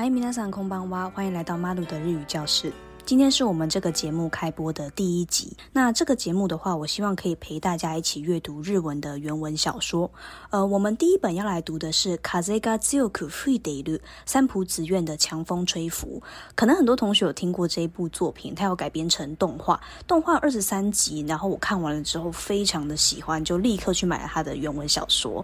嗨，んこん空んは，欢迎来到马努的日语教室。今天是我们这个节目开播的第一集。那这个节目的话，我希望可以陪大家一起阅读日文的原文小说。呃，我们第一本要来读的是《Kaze ga Zioku f u d e i 三浦子苑的《强风吹拂》。可能很多同学有听过这一部作品，它有改编成动画，动画二十三集。然后我看完了之后，非常的喜欢，就立刻去买了它的原文小说。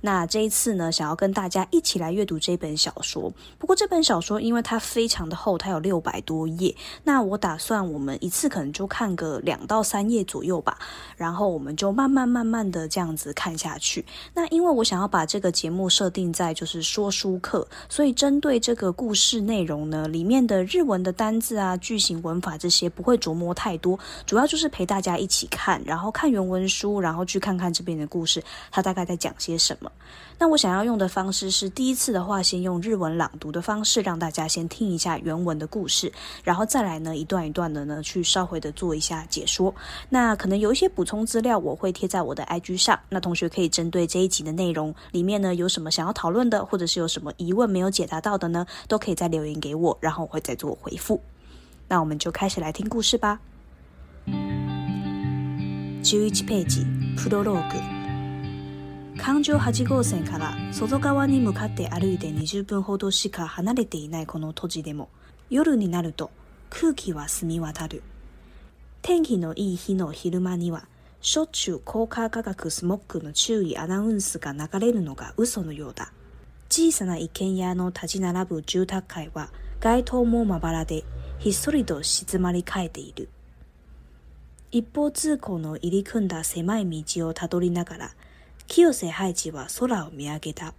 那这一次呢，想要跟大家一起来阅读这本小说。不过这本小说因为它非常的厚，它有六百多页。那我打算我们一次可能就看个两到三页左右吧，然后我们就慢慢慢慢的这样子看下去。那因为我想要把这个节目设定在就是说书课，所以针对这个故事内容呢，里面的日文的单字啊、句型、文法这些不会琢磨太多，主要就是陪大家一起看，然后看原文书，然后去看看这边的故事，它大概在讲些什么。那我想要用的方式是，第一次的话，先用日文朗读的方式，让大家先听一下原文的故事，然后再来呢，一段一段的呢，去稍微的做一下解说。那可能有一些补充资料，我会贴在我的 IG 上。那同学可以针对这一集的内容里面呢，有什么想要讨论的，或者是有什么疑问没有解答到的呢，都可以再留言给我，然后我会再做回复。那我们就开始来听故事吧。十一页，プロローグ。環状8号線から外側に向かって歩いて20分ほどしか離れていないこの土地でも、夜になると空気は澄み渡る。天気のいい日の昼間には、しょっちゅう高価価格スモックの注意アナウンスが流れるのが嘘のようだ。小さな一軒家の立ち並ぶ住宅街は街灯もまばらで、ひっそりと静まり返っている。一方通行の入り組んだ狭い道をたどりながら、清瀬ハイジは空を見上げた。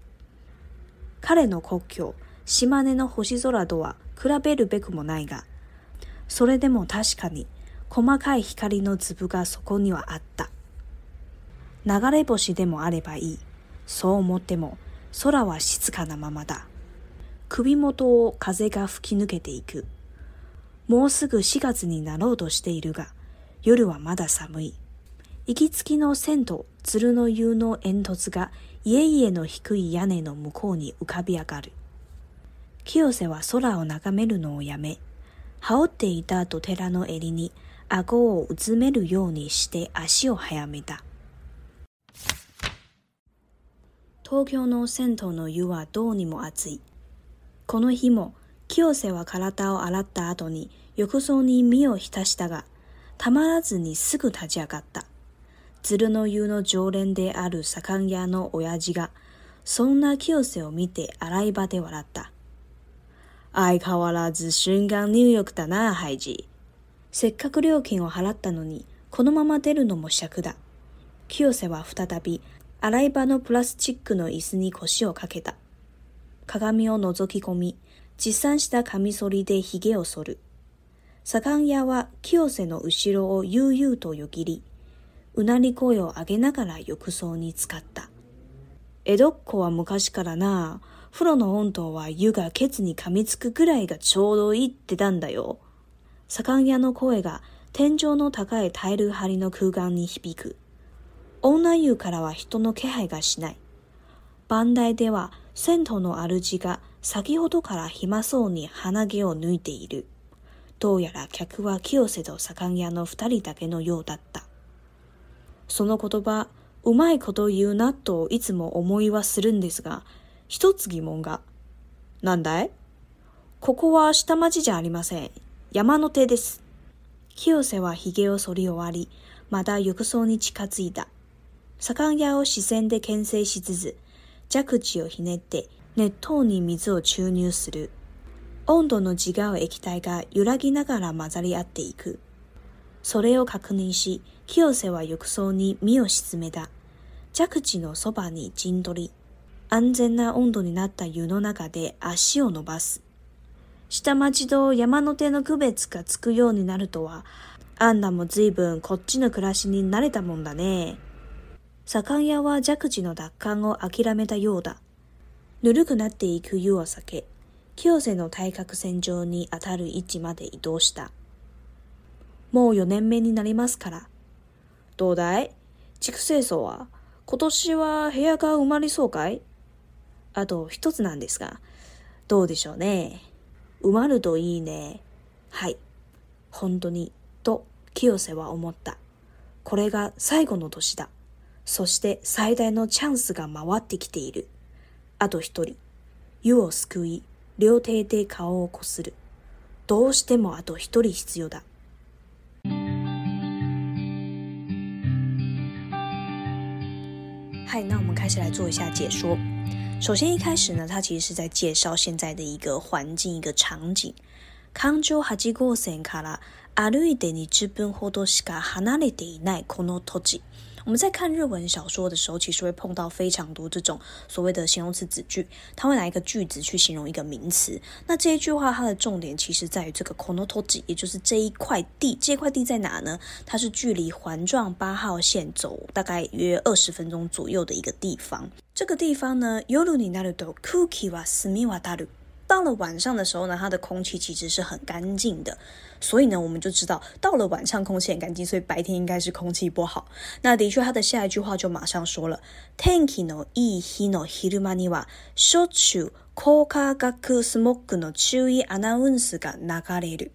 彼の故郷、島根の星空とは比べるべくもないが、それでも確かに細かい光の粒がそこにはあった。流れ星でもあればいい。そう思っても空は静かなままだ。首元を風が吹き抜けていく。もうすぐ4月になろうとしているが、夜はまだ寒い。行きつきの銭湯鶴の湯の煙突が家々の低い屋根の向こうに浮かび上がる。清瀬は空を眺めるのをやめ、羽織っていた土寺の襟に顎をうずめるようにして足を早めた。東京の銭湯の湯はどうにも暑い。この日も清瀬は体を洗った後に浴槽に身を浸したが、たまらずにすぐ立ち上がった。鶴の湯の常連である左官屋の親父が、そんな清瀬を見て洗い場で笑った。相変わらず瞬間入浴だな、ハイジ。せっかく料金を払ったのに、このまま出るのも尺だ。清瀬は再び、洗い場のプラスチックの椅子に腰をかけた。鏡を覗き込み、持参したカミソリで髭を剃る。左官屋は清瀬の後ろを悠々とよぎり、うなり声を上げながら浴槽に浸かった。江戸っ子は昔からな、風呂の温度は湯がケツに噛みつくくらいがちょうどいいってたんだよ。左官屋の声が天井の高いタイル張りの空間に響く。女湯からは人の気配がしない。番台では銭湯の主が先ほどから暇そうに鼻毛を抜いている。どうやら客は清瀬と左官屋の二人だけのようだった。その言葉、うまいこと言うなといつも思いはするんですが、一つ疑問が。なんだいここは下町じゃありません。山の手です。清瀬は髭を剃り終わり、また浴槽に近づいた。左官屋を視線で牽制しつつ、弱地をひねって熱湯に水を注入する。温度の違う液体が揺らぎながら混ざり合っていく。それを確認し、清瀬は浴槽に身を沈めた。着地のそばに陣取り。安全な温度になった湯の中で足を伸ばす。下町と山の手の区別がつくようになるとは、アンナも随分こっちの暮らしに慣れたもんだね。左官屋は弱地の奪還を諦めたようだ。ぬるくなっていく湯を避け、清瀬の対角線上に当たる位置まで移動した。もう4年目になりますから、どうだい地区清掃は今年は部屋が埋まりそうかいあと一つなんですが、どうでしょうね。埋まるといいね。はい。本当に、と清瀬は思った。これが最後の年だ。そして最大のチャンスが回ってきている。あと一人。湯を救い、両手で顔をこする。どうしてもあと一人必要だ。那我们开始来做一下解说。首先一开始呢，他其实是在介绍现在的一个环境、一个场景。我们在看日文小说的时候，其实会碰到非常多这种所谓的形容词子句，它会拿一个句子去形容一个名词。那这一句话它的重点其实在于这个 k o n コノ土地，也就是这一块地。这块地在哪呢？它是距离环状八号线走大概约二十分钟左右的一个地方。这个地方呢，ヨルニナルドクキワスミワダル。到了晚上的时候呢，它的空气其实是很干净的，所以呢，我们就知道到了晚上空气很干净，所以白天应该是空气不好。那的确，它的下一句话就马上说了：天气のいい日の昼間にわ、焼却コーカガクスモッグの注意アナウンスが流れる。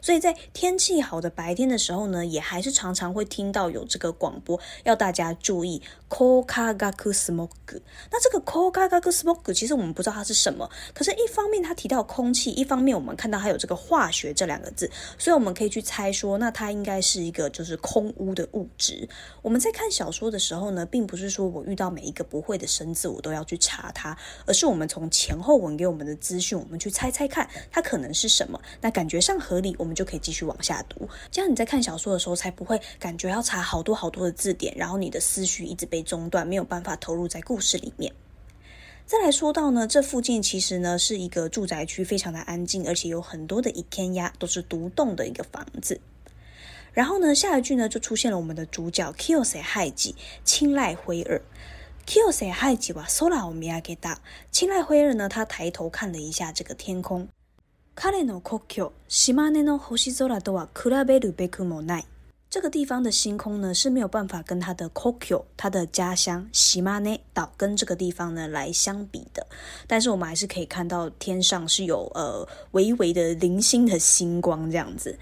所以在天气好的白天的时候呢，也还是常常会听到有这个广播要大家注意 “koka gaku s m o k 那这个 “koka gaku s m o k 其实我们不知道它是什么，可是一方面它提到空气，一方面我们看到它有这个化学这两个字，所以我们可以去猜说，那它应该是一个就是空污的物质。我们在看小说的时候呢，并不是说我遇到每一个不会的生字我都要去查它，而是我们从前后文给我们的资讯，我们去猜猜看它可能是什么，那感觉上合理。我们就可以继续往下读，这样你在看小说的时候才不会感觉要查好多好多的字典，然后你的思绪一直被中断，没有办法投入在故事里面。再来说到呢，这附近其实呢是一个住宅区，非常的安静，而且有很多的一天压都是独栋的一个房子。然后呢，下一句呢就出现了我们的主角 Kyo Sei Haiji，青睐灰二。Kyo Sei Haiji Sora o miageta，青睐灰二呢，他抬头看了一下这个天空。彼レノコキョの呼吸走らどはクラベルベクモナ这个地方的星空呢是没有办法跟他的コキョ他的家乡シマネ岛跟这个地方呢来相比的，但是我们还是可以看到天上是有呃微微的零星的星光这样子。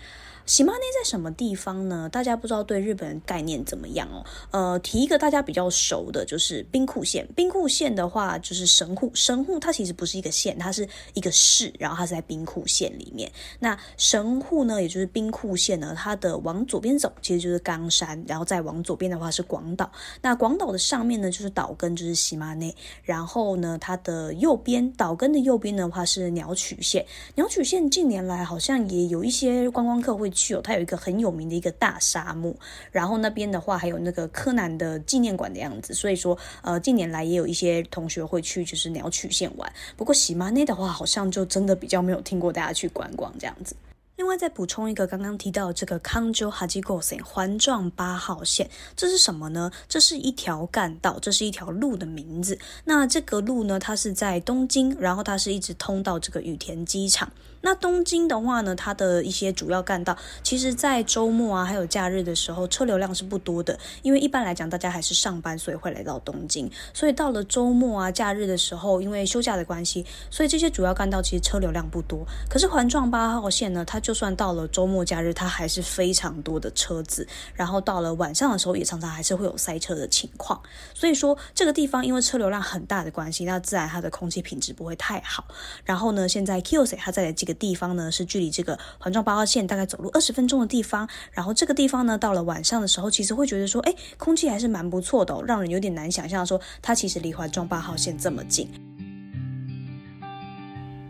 喜马拉在什么地方呢？大家不知道对日本概念怎么样哦。呃，提一个大家比较熟的，就是兵库县。兵库县的话，就是神户。神户它其实不是一个县，它是一个市，然后它是在兵库县里面。那神户呢，也就是兵库县呢，它的往左边走其实就是冈山，然后再往左边的话是广岛。那广岛的上面呢就是岛根，就是喜马拉。然后呢，它的右边，岛根的右边的话是鸟取县。鸟取县近年来好像也有一些观光客会。去哦，它有一个很有名的一个大沙漠，然后那边的话还有那个柯南的纪念馆的样子，所以说呃近年来也有一些同学会去就是鸟取县玩。不过喜马内的话，好像就真的比较没有听过大家去观光这样子。另外再补充一个，刚刚提到这个康州哈基 o u g o 环状八号线，这是什么呢？这是一条干道，这是一条路的名字。那这个路呢，它是在东京，然后它是一直通到这个羽田机场。那东京的话呢，它的一些主要干道，其实，在周末啊，还有假日的时候，车流量是不多的，因为一般来讲，大家还是上班，所以会来到东京。所以到了周末啊、假日的时候，因为休假的关系，所以这些主要干道其实车流量不多。可是环状八号线呢，它就算到了周末、假日，它还是非常多的车子。然后到了晚上的时候，也常常还是会有塞车的情况。所以说，这个地方因为车流量很大的关系，那自然它的空气品质不会太好。然后呢，现在 k i o s e i 在个地方呢，是距离这个环状八号线大概走路二十分钟的地方。然后这个地方呢，到了晚上的时候，其实会觉得说，哎，空气还是蛮不错的，让人有点难想象说它其实离环状八号线这么近。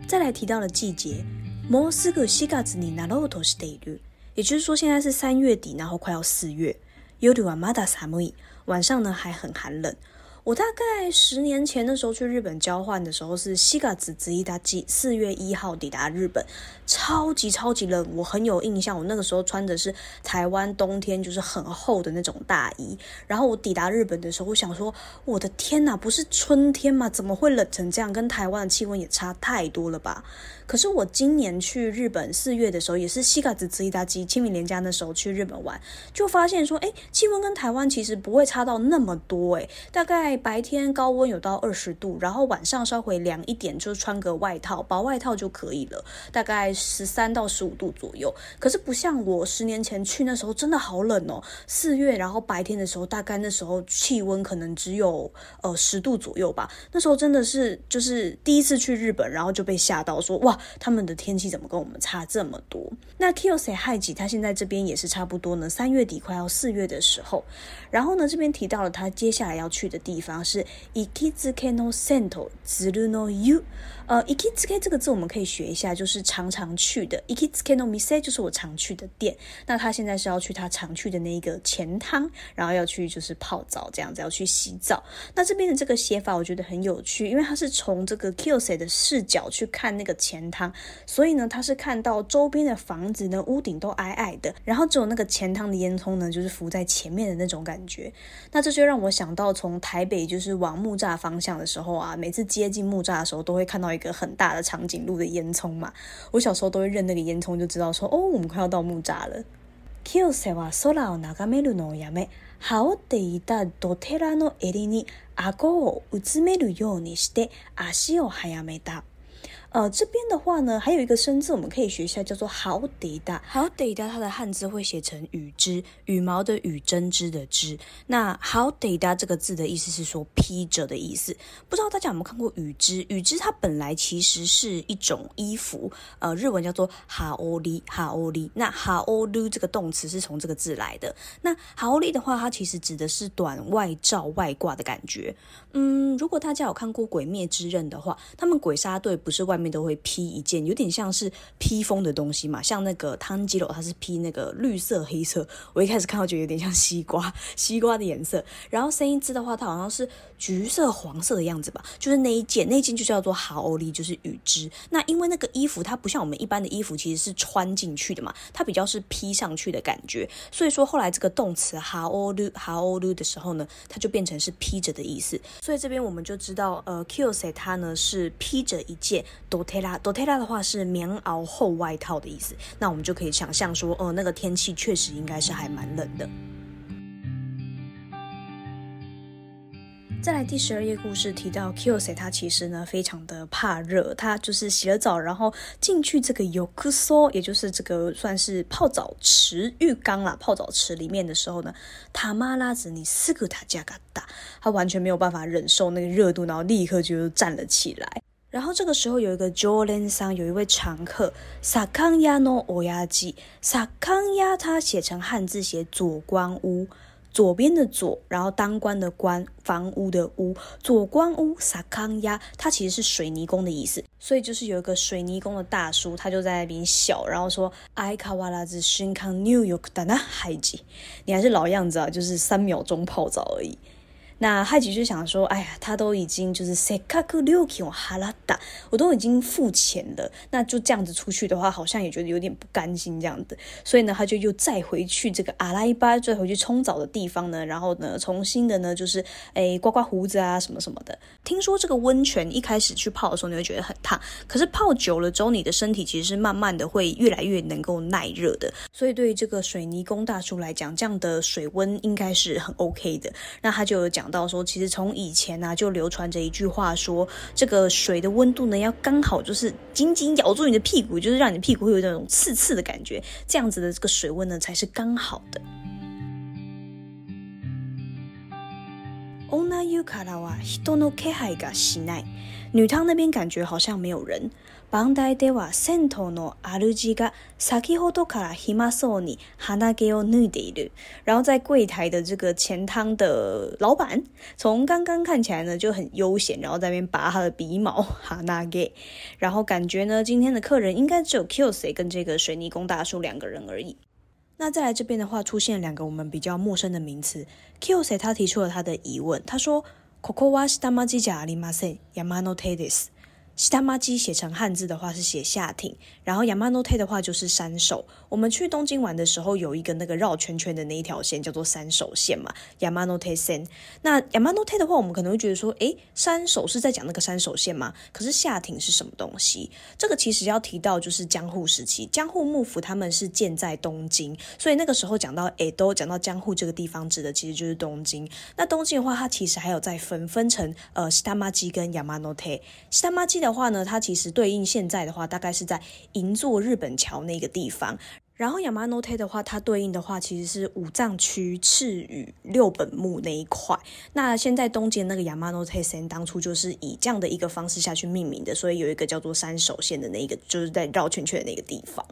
再来提到了季节，moskogga zni nalo 也就是说现在是三月底，然后快要四月，yudu amada s a m 晚上呢还很寒冷。我大概十年前的时候去日本交换的时候，是西嘎子之一达基四月一号抵达日本，超级超级冷，我很有印象。我那个时候穿的是台湾冬天就是很厚的那种大衣。然后我抵达日本的时候，我想说，我的天哪，不是春天吗？怎么会冷成这样？跟台湾的气温也差太多了吧？可是我今年去日本四月的时候，也是西嘎子之一达基清明连假那时候去日本玩，就发现说，哎，气温跟台湾其实不会差到那么多，哎，大概。白天高温有到二十度，然后晚上稍微凉一点，就穿个外套，薄外套就可以了，大概十三到十五度左右。可是不像我十年前去那时候，真的好冷哦。四月，然后白天的时候，大概那时候气温可能只有呃十度左右吧。那时候真的是就是第一次去日本，然后就被吓到，说哇，他们的天气怎么跟我们差这么多？那 k y o s e i 害己，他现在这边也是差不多呢，三月底快要四月的时候，然后呢这边提到了他接下来要去的地。比方是 ikizukeno sento zuru no y u 呃 i k i z u k e 这个字我们可以学一下，就是常常去的 ikizukeno misae 就是我常去的店。那他现在是要去他常去的那一个前汤，然后要去就是泡澡这样子，要去洗澡。那这边的这个写法我觉得很有趣，因为他是从这个 k i l s e 的视角去看那个前汤，所以呢他是看到周边的房子呢，屋顶都矮矮的，然后只有那个前汤的烟囱呢就是浮在前面的那种感觉。那这就让我想到从台。北就是往木栅方向的时候啊，每次接近木栅的时候，都会看到一个很大的长颈鹿的烟囱嘛。我小时候都会认那个烟囱，就知道说哦，我们快要到木栅了。は空を眺めるのをやめ、羽っていたドテラの襟に顎をうつめるようにして足を早めた。呃，这边的话呢，还有一个生字我们可以学一下，叫做 “howdida”。howdida 它的汉字会写成“羽织”，羽毛的羽，针织的织。那 “howdida” 这个字的意思是说披着的意思。不知道大家有没有看过“羽织”？羽织它本来其实是一种衣服，呃，日文叫做 h 欧 o 哈欧 h o 那 h 欧 o 这个动词是从这个字来的。那 h 欧 o 的话，它其实指的是短外罩、外挂的感觉。嗯，如果大家有看过《鬼灭之刃》的话，他们鬼杀队不是外。上面都会披一件有点像是披风的东西嘛，像那个汤吉鲁，它是披那个绿色黑色。我一开始看到觉得有点像西瓜，西瓜的颜色。然后森一之的话，它好像是橘色黄色的样子吧，就是那一件，那件就叫做哈欧利，就是雨织。那因为那个衣服它不像我们一般的衣服，其实是穿进去的嘛，它比较是披上去的感觉。所以说后来这个动词哈欧利哈欧利的时候呢，它就变成是披着的意思。所以这边我们就知道，呃 k y l s e 它呢是披着一件。Dota 拉，Dota 拉的话是棉袄厚外套的意思，那我们就可以想象说，哦，那个天气确实应该是还蛮冷的。再来第十二页故事提到 k y l s e y 他其实呢非常的怕热，他就是洗了澡，然后进去这个 Yukso，也就是这个算是泡澡池浴缸啦，泡澡池里面的时候呢，他妈拉着你四个他加嘎达，他完全没有办法忍受那个热度，然后立刻就站了起来。然后这个时候有一个 j o r l a n 桑，有一位常客 Sakayano n Oyaji Sakay，n a 他写成汉字写左官屋，左边的左，然后当官的官，房屋的屋，左官屋 Sakay，n a 它其实是水泥工的意思，所以就是有一个水泥工的大叔，他就在那边笑，然后说 Ika warez shinko New York dana haiji，你还是老样子啊，就是三秒钟泡澡而已。那害吉就想说，哎呀，他都已经就是 s e c k a k u ryuki h a r a 我都已经付钱了，那就这样子出去的话，好像也觉得有点不甘心这样子，所以呢，他就又再回去这个阿拉伊巴再回去冲澡的地方呢，然后呢，重新的呢，就是哎刮刮胡子啊什么什么的。听说这个温泉一开始去泡的时候你会觉得很烫，可是泡久了之后，你的身体其实是慢慢的会越来越能够耐热的。所以对于这个水泥工大叔来讲，这样的水温应该是很 OK 的。那他就讲。到说，其实从以前呢就流传着一句话，说这个水的温度呢要刚好，就是紧紧咬住你的屁股，就是让你的屁股会有那种刺刺的感觉，这样子的这个水温呢才是刚好的。n a y u k a a h i a g a h i a 女汤那边感觉好像没有人。バンダイでは、銭湯のアルジが先ほどから暇そうに鼻毛を抜いている。然后在柜台的这个钱汤的老板，从刚刚看起来呢就很悠闲，然后在边拔他的鼻毛，ハナゲ。然后感觉呢，今天的客人应该只有 Q 谁跟这个水泥工大叔两个人而已。那再来这边的话，出现两个我们比较陌生的名词。Q 谁他提出了他的疑问，他说ここはすだまじ家ありません。山のテディス西多玛基写成汉字的话是写下町，然后亚玛诺特的话就是山手。我们去东京玩的时候，有一个那个绕圈圈的那一条线叫做山手线嘛，亚玛诺特线。那亚玛诺特的话，我们可能会觉得说，诶，山手是在讲那个山手线吗？可是下町是什么东西？这个其实要提到就是江户时期，江户幕府他们是建在东京，所以那个时候讲到诶，都讲到江户这个地方指的其实就是东京。那东京的话，它其实还有在分分成呃西多玛基跟亚玛诺特。西多玛基的。的话呢，它其实对应现在的话，大概是在银座日本桥那个地方。然后 Yamano Te 的话，它对应的话其实是五藏区赤羽六本木那一块。那现在东京那个 Yamano Te 当初就是以这样的一个方式下去命名的，所以有一个叫做山手线的那一个，就是在绕圈圈那个地方。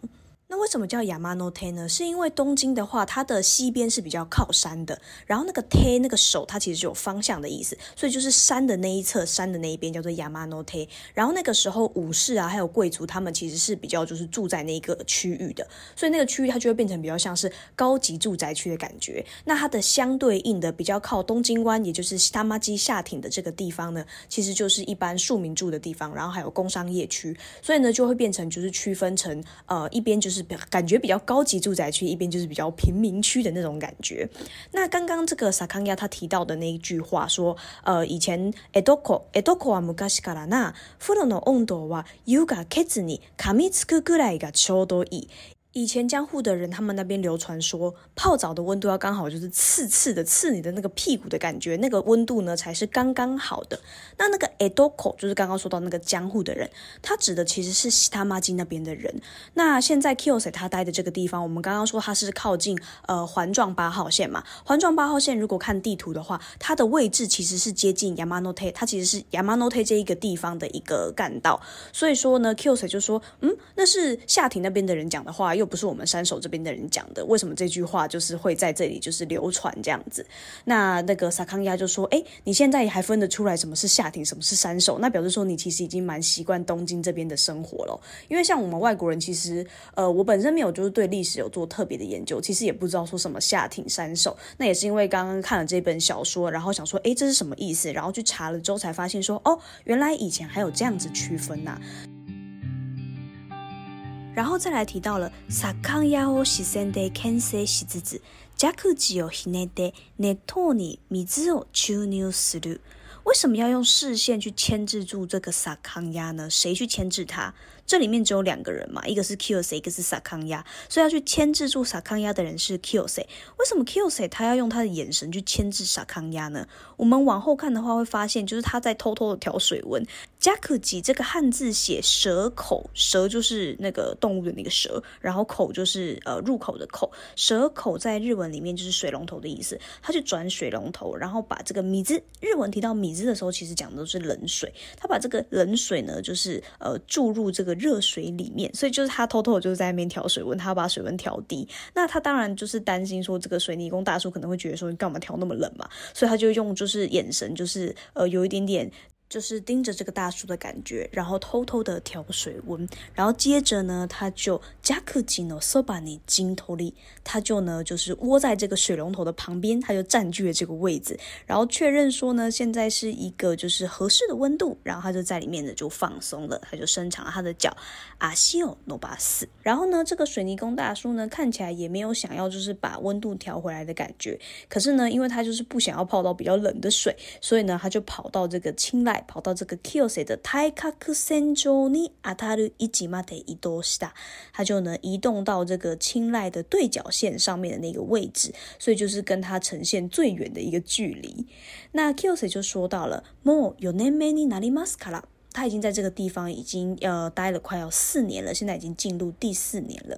那为什么叫 Yamano Te 呢？是因为东京的话，它的西边是比较靠山的，然后那个 t 那个手它其实就有方向的意思，所以就是山的那一侧，山的那一边叫做 Yamano Te。然后那个时候武士啊，还有贵族他们其实是比较就是住在那一个区域的，所以那个区域它就会变成比较像是高级住宅区的感觉。那它的相对应的比较靠东京湾，也就是汤马基下町的这个地方呢，其实就是一般庶民住的地方，然后还有工商业区，所以呢就会变成就是区分成呃一边就是。是感觉比较高级住宅区一边就是比较贫民区的那种感觉。那刚刚这个萨康亚他提到的那一句话说，呃，以前エドコエドコは昔からな、風呂の温度は湯が熱に噛みつくくらいがちょうどいい。以前江户的人，他们那边流传说泡澡的温度要刚好就是刺刺的刺你的那个屁股的感觉，那个温度呢才是刚刚好的。那那个 edo k o 就是刚刚说到那个江户的人，他指的其实是西他妈基那边的人。那现在 k i o s h 他待的这个地方，我们刚刚说他是靠近呃环状八号线嘛，环状八号线如果看地图的话，它的位置其实是接近 yamanote，它其实是 yamanote 这一个地方的一个干道。所以说呢 k i o s h 就说，嗯，那是夏庭那边的人讲的话又。不是我们三手这边的人讲的，为什么这句话就是会在这里就是流传这样子？那那个萨康亚就说，哎，你现在还分得出来什么是下町，什么是三手？那表示说你其实已经蛮习惯东京这边的生活了。因为像我们外国人，其实呃，我本身没有就是对历史有做特别的研究，其实也不知道说什么下町三手。那也是因为刚刚看了这本小说，然后想说，哎，这是什么意思？然后去查了之后才发现说，哦，原来以前还有这样子区分呐。然后再来提到了，萨カ亚欧を視線で牽制しつ加ジャクジを的ね托尼米兹に水を注为什么要用视线去牵制住这个萨康亚呢？谁去牵制他？这里面只有两个人嘛，一个是 k s C，一个是萨康鸭，所以要去牵制住萨康鸭的人是 k s C。为什么 k s C 他要用他的眼神去牵制萨康鸭呢？我们往后看的话，会发现就是他在偷偷的调水温。加克吉这个汉字写蛇口，蛇就是那个动物的那个蛇，然后口就是呃入口的口。蛇口在日文里面就是水龙头的意思，他去转水龙头，然后把这个米字日文提到米字的时候，其实讲的都是冷水。他把这个冷水呢，就是呃注入这个。热水里面，所以就是他偷偷就是在那边调水温，他把水温调低。那他当然就是担心说，这个水泥工大叔可能会觉得说，你干嘛调那么冷嘛？所以他就用就是眼神，就是呃有一点点。就是盯着这个大叔的感觉，然后偷偷的调水温，然后接着呢，他就加克吉诺索把尼金头里，他就呢，就是窝在这个水龙头的旁边，他就占据了这个位置，然后确认说呢，现在是一个就是合适的温度，然后他就在里面呢就放松了，他就伸长他的脚，阿西奥诺巴斯。然后呢，这个水泥工大叔呢，看起来也没有想要就是把温度调回来的感觉，可是呢，因为他就是不想要泡到比较冷的水，所以呢，他就跑到这个青睐。跑到这个 k i l s e 的太卡克森州尼阿塔鲁伊吉马德伊多西达，他就能移动到这个青睐的对角线上面的那个位置，所以就是跟他呈现最远的一个距离。那 k i l s e 就说到了 m ne me ni n a maskara。他已经在这个地方已经呃待了快要四年了，现在已经进入第四年了。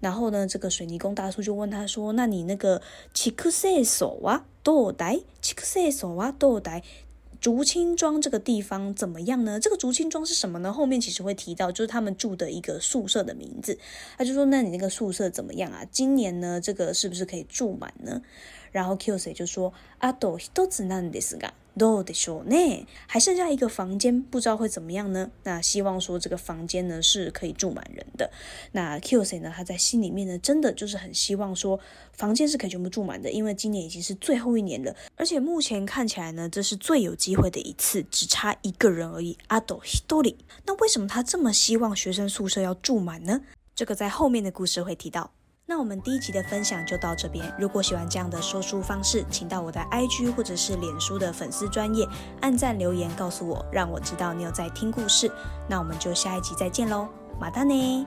然后呢，这个水泥工大叔就问他说：“那你那个 chikusei 手啊，多待 chikusei 手啊，多待竹青庄这个地方怎么样呢？这个竹青庄是什么呢？后面其实会提到，就是他们住的一个宿舍的名字。他就说：“那你那个宿舍怎么样啊？今年呢，这个是不是可以住满呢？”然后 k o s e i 就说：“阿斗一つなんですが、どうでしょうね？还剩下一个房间，不知道会怎么样呢？那希望说这个房间呢是可以住满人的。那 k o s e i 呢，他在心里面呢，真的就是很希望说房间是可以全部住满的，因为今年已经是最后一年了，而且目前看起来呢，这是最有机会的一次，只差一个人而已。阿斗ひとり。那为什么他这么希望学生宿舍要住满呢？这个在后面的故事会提到。”那我们第一集的分享就到这边。如果喜欢这样的说书方式，请到我的 IG 或者是脸书的粉丝专页按赞留言告诉我，让我知道你有在听故事。那我们就下一集再见喽，马丹呢？